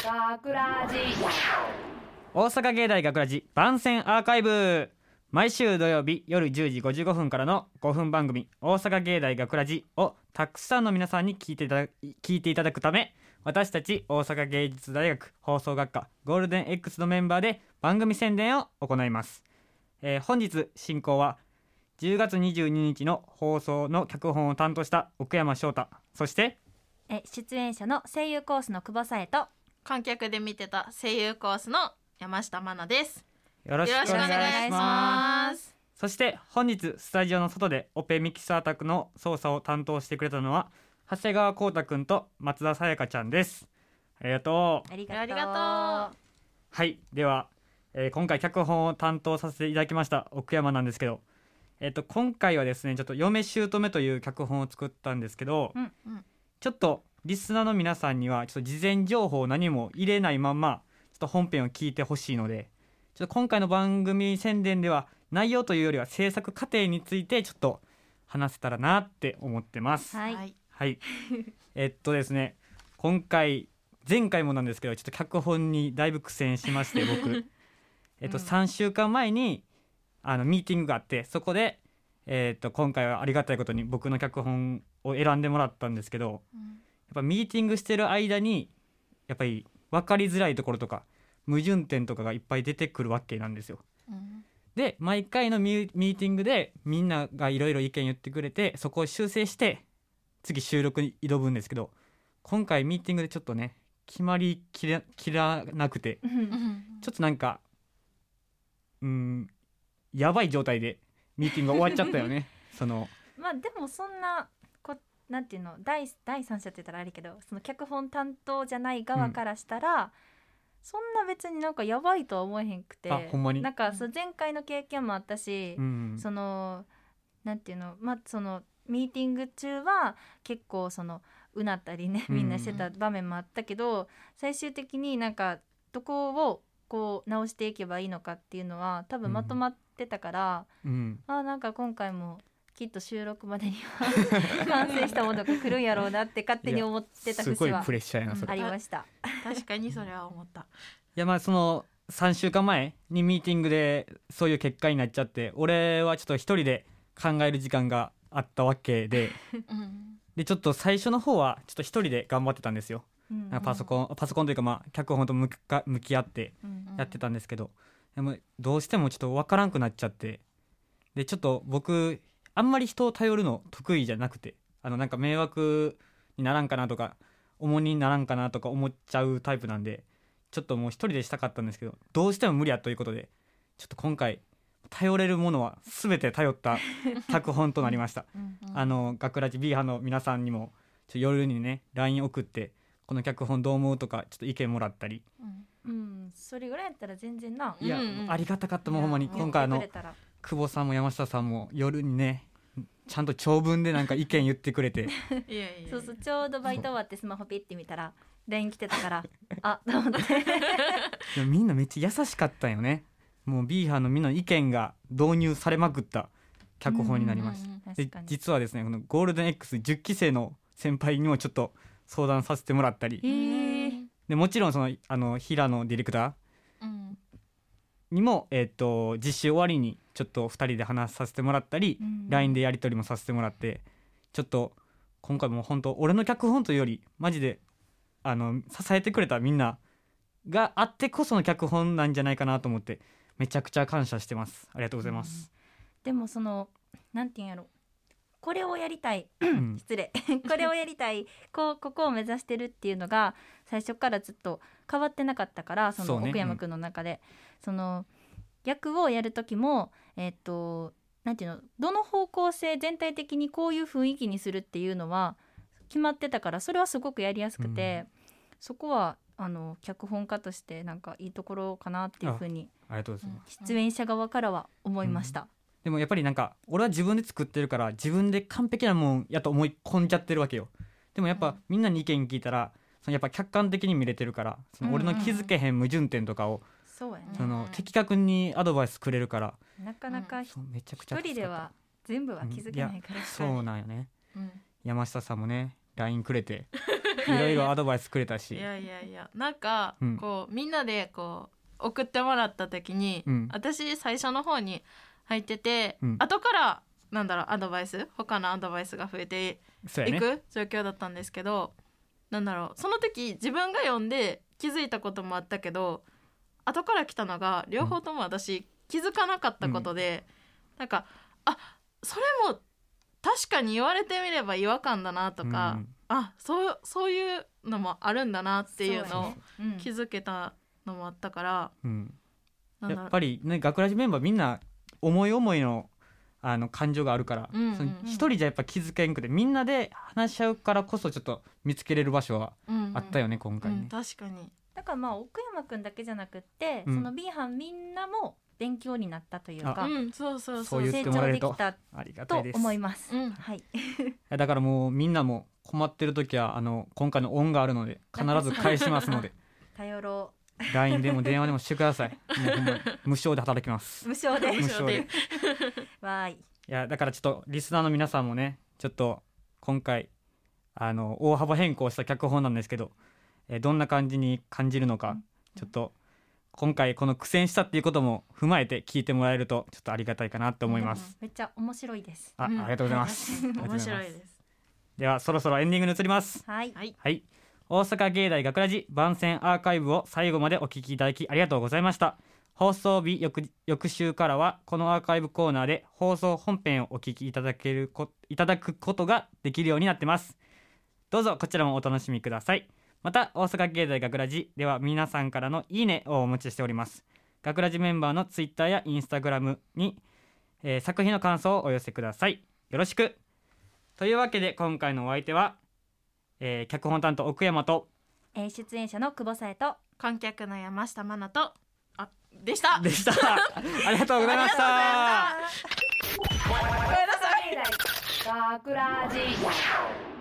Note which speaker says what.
Speaker 1: 学ラジ
Speaker 2: 大阪芸大学ラジ番宣アーカイブ。毎週土曜日夜10時55分からの5分番組「大阪芸大学ラジをたくさんの皆さんに聞いていただ聞いていただくため私たち大阪芸術大学放送学科ゴールデン X のメンバーで番組宣伝を行います、えー本日進行は10月22日の放送の脚本を担当した奥山翔太。そして
Speaker 3: え出演者の声優コースの久保さえと
Speaker 4: 観客で見てた声優コースの山下真奈です。
Speaker 2: よろしくお願いします
Speaker 4: ます。
Speaker 2: そして本日スタジオの外でオペミキサー宅の操作を担当してくれたのは長谷川浩太くんと松田さやかちゃんですありがとう
Speaker 3: ありがとう
Speaker 4: ありがとう。
Speaker 2: はいでは、えー今回脚本を担当させていただきました奥山なんですけどえっ、と今回はですねちょっと嫁姑という脚本を作ったんですけど、
Speaker 3: うん
Speaker 4: うん
Speaker 2: ちょっとリスナーの皆さんにはちょっと事前情報を何も入れないまんまちょっと本編を聞いてほしいのでちょっと今回の番組宣伝では内容というよりは制作過程についてちょっと話せたらなって思ってます。
Speaker 3: はい、
Speaker 4: はい。
Speaker 2: はい。えっとですね、今回前回もなんですけど、ちょっと脚本にだいぶ苦戦しまして僕、えっと
Speaker 4: うん
Speaker 2: 3週間前にあのミーティングがあって、そこでえっと今回はありがたいことに僕の脚本を選んでもらったんですけど、やっぱミーティングしてる間にやっぱり分かりづらいところとか矛盾点とかがいっぱい出てくるわけなんですよ。
Speaker 4: うん。
Speaker 2: で毎回のミーティングでみんながいろいろ意見言ってくれてそこを修正して次収録に挑むんですけど今回ミーティングでちょっとね決まりきらきらなくて
Speaker 4: うん。
Speaker 2: ちょっとなんかうんやばい状態でミーティングが終わっちゃったよね。その
Speaker 3: まあでもそんなこなんていうの？第第三者って言ったらあれけどその脚本担当じゃない側からしたら、そんな別になんかやばいとは思えへんくてなんかそう前回の経験もあったし、
Speaker 2: うん
Speaker 3: そのなんていうの？まあそのミーティング中は結構そのうなったりねみんなしてた場面もあったけど、最終的になんかどこをこう直していけばいいのかっていうのは多分まとまってたから、
Speaker 2: うん。
Speaker 3: あなんか今回もきっと収録までには 完成したものが来るんやろうなって勝手に思ってた
Speaker 2: すごい
Speaker 3: 節は
Speaker 2: プレッシャーやなそれ。
Speaker 3: ありました。
Speaker 4: 確かにそれは思った。
Speaker 2: いやまあその3週間前にミーティングでそういう結果になっちゃって俺はちょっと一人で考える時間があったわけで
Speaker 4: うん。
Speaker 2: でちょっと最初の方はちょっと一人で頑張ってたんですよ。
Speaker 3: うん。
Speaker 2: なんかパソコンパソコンというかまあ脚本と向か向き合って
Speaker 3: うん。
Speaker 2: やってたんですけど、でもどうしてもちょっと分からんくなっちゃって。でちょっと僕あんまり人を頼るの得意じゃなくてあのなんか迷惑にならんかなとか重荷にならんかなとか思っちゃうタイプなんでちょっともう一人でしたかったんですけどどうしても無理やということでちょっと今回頼れるものは全て頼った 脚本となりました。
Speaker 3: うん
Speaker 2: あの学ラジ B 派の皆さんにもちょ夜にね LINE 送ってこの脚本どう思うとかちょっと意見もらったり。
Speaker 3: うん、それぐらいやったら全然な。
Speaker 2: いや、
Speaker 4: うんうん。
Speaker 2: ありがたかったもうほんまに。今回あの久保さんも山下さんも夜にねちゃんと長文でなんか意見言ってくれて。
Speaker 4: いやいや。
Speaker 3: そうそうちょうどバイト終わってスマホピッて見たら LINE 来てたから あと思って。
Speaker 2: でもみんなめっちゃ優しかったんよね。もう B 派のみんなの意見が導入されまくった脚本になりました、実はですねこのゴールデン X10 期生の先輩にもちょっと相談させてもらったり。
Speaker 3: えー。
Speaker 2: でもちろんそのあの平野ディレクター。
Speaker 4: うん
Speaker 2: にも、えっと実習終わりにちょっと2人で話させてもらったり、
Speaker 3: うん。
Speaker 2: LINE でやり取りもさせてもらってちょっと今回も本当俺の脚本というよりマジであの支えてくれたみんながあってこその脚本なんじゃないかなと思ってめちゃくちゃ感謝してます。ありがとうございます、
Speaker 3: でもそのなんていうんやろこれをやりたい。
Speaker 2: うん。
Speaker 3: 失礼。これをやりたい。こうここを目指してるっていうのが最初からずっと変わってなかったからそ
Speaker 2: そうね。
Speaker 3: の奥山君の中で。その役をやる時もえっとなんていうのどの方向性全体的にこういう雰囲気にするっていうのは決まってたからそれはすごくやりやすくて、そこはあの脚本家としてなんかいいところかなっていうふうに出演者側からは思いました。
Speaker 2: でもやっぱりなんか俺は自分で作ってるから自分で完璧なもんやと思い込んじゃってるわけよ。でもやっぱみんなに意見聞いたらそのやっぱ客観的に見れてるからその俺の気づけへん矛盾点とかを
Speaker 3: そうやね。
Speaker 2: その的確にアドバイスくれるから。
Speaker 3: なかなか一
Speaker 2: そうめちゃくちゃ助かった。
Speaker 3: 人では全部は気づけないから、
Speaker 2: そうなんよね。
Speaker 4: うん。
Speaker 2: 山下さんもね LINE くれて いろいろアドバイスくれたし。
Speaker 4: いやいやいや。なんか、
Speaker 2: うん。
Speaker 4: こうみんなでこう送ってもらった時に、
Speaker 2: うん。
Speaker 4: 私最初の方に入ってて、
Speaker 2: うん。
Speaker 4: 後からなんだろうアドバイス他のアドバイスが増えていく状況だったんですけど、なんだろうその時自分が読んで気づいたこともあったけど後から来たのが両方とも私気づかなかったことで、なんかあそれも確かに言われてみれば違和感だなとか、
Speaker 2: うん。
Speaker 4: あそうそういうのもあるんだなっていうのを
Speaker 3: うん。
Speaker 4: 気づけたのもあったから、
Speaker 2: うん。
Speaker 4: なんだろう。
Speaker 2: やっぱりね学ラジメンバーみんな思い思いのあの感情があるから
Speaker 4: うんうんうん
Speaker 2: その一人じゃやっぱ気づけんくてみんなで話し合うからこそちょっと見つけれる場所はあったよね、今回
Speaker 4: うん
Speaker 2: ね。
Speaker 4: 確かに
Speaker 3: だからまあ奥山くんだけじゃなくって、
Speaker 2: うん
Speaker 3: その B 班みんなも勉強になったというか、
Speaker 4: うんそうそう
Speaker 2: そ
Speaker 4: そう
Speaker 3: 成長できた
Speaker 2: ありが
Speaker 3: と。思います。
Speaker 4: うん
Speaker 3: はい。
Speaker 2: だからもうみんなも困ってる時はあの今回の恩があるので必ず返しますので
Speaker 3: 頼ろ
Speaker 2: LINE でも電話でもしてください。もうほんまに無償で働きます
Speaker 3: う。。無償で。
Speaker 2: 無償で。
Speaker 3: わーい。
Speaker 2: いやだからちょっとリスナーの皆さんもねちょっと今回あの大幅変更した脚本なんですけど、えーどんな感じに感じるのか、ちょっと今回この苦戦したっていうことも踏まえて聞いてもらえるとちょっとありがたいかなと思います。
Speaker 3: めっちゃ面白いです。
Speaker 2: ああ
Speaker 4: うん
Speaker 2: りがとうございます。ありがとうご
Speaker 4: 面白いですす。
Speaker 2: ではそろそろエンディングに移ります。
Speaker 3: はい。
Speaker 4: はい
Speaker 2: はい大阪芸大学ラジ番宣アーカイブを最後までお聞きいただきありがとうございました。放送日翌週からはこのアーカイブコーナーで放送本編をお聞きいただけるこいただくことができるようになってます。どうぞこちらもお楽しみください。また大阪芸大学ラジでは皆さんからのいいねをお待ちしております。学ラジメンバーのツイッターやインスタグラムに、えー作品の感想をお寄せください。よろしく。というわけで今回のお相手は、えー脚本担当奥山と
Speaker 3: えー出演者の久保さえと
Speaker 4: 観客の山下真奈とあでした。
Speaker 2: でした。ありがとうございました。
Speaker 3: 学ラジ